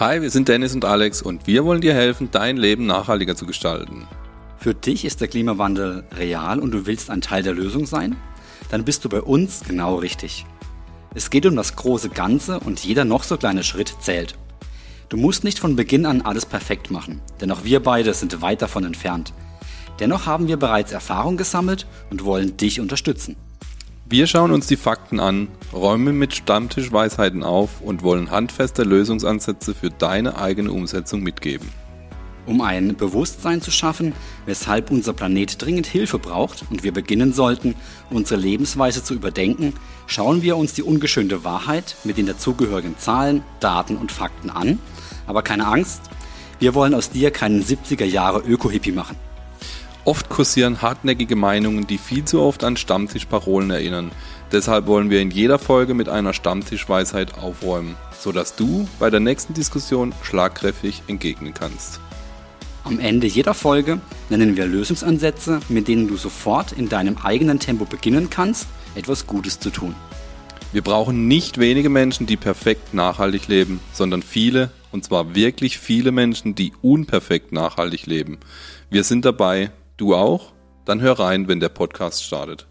Hi, wir sind Dennis und Alex und wir wollen dir helfen, dein Leben nachhaltiger zu gestalten. Für dich ist der Klimawandel real und du willst ein Teil der Lösung sein? Dann bist du bei uns genau richtig. Es geht um das große Ganze und jeder noch so kleine Schritt zählt. Du musst nicht von Beginn an alles perfekt machen, denn auch wir beide sind weit davon entfernt. Dennoch haben wir bereits Erfahrung gesammelt und wollen dich unterstützen. Wir schauen uns die Fakten an, räumen mit Stammtischweisheiten auf und wollen handfeste Lösungsansätze für deine eigene Umsetzung mitgeben. Um ein Bewusstsein zu schaffen, weshalb unser Planet dringend Hilfe braucht und wir beginnen sollten, unsere Lebensweise zu überdenken, schauen wir uns die ungeschönte Wahrheit mit den dazugehörigen Zahlen, Daten und Fakten an. Aber keine Angst, wir wollen aus dir keinen 70er Jahre Öko-Hippie machen. Oft kursieren hartnäckige Meinungen, die viel zu oft an Stammtischparolen erinnern. Deshalb wollen wir in jeder Folge mit einer Stammtischweisheit aufräumen, sodass du bei der nächsten Diskussion schlagkräftig entgegnen kannst. Am Ende jeder Folge nennen wir Lösungsansätze, mit denen du sofort in deinem eigenen Tempo beginnen kannst, etwas Gutes zu tun. Wir brauchen nicht wenige Menschen, die perfekt nachhaltig leben, sondern viele, und zwar wirklich viele Menschen, die unperfekt nachhaltig leben. Wir sind dabei, Du auch? Dann hör rein, wenn der Podcast startet.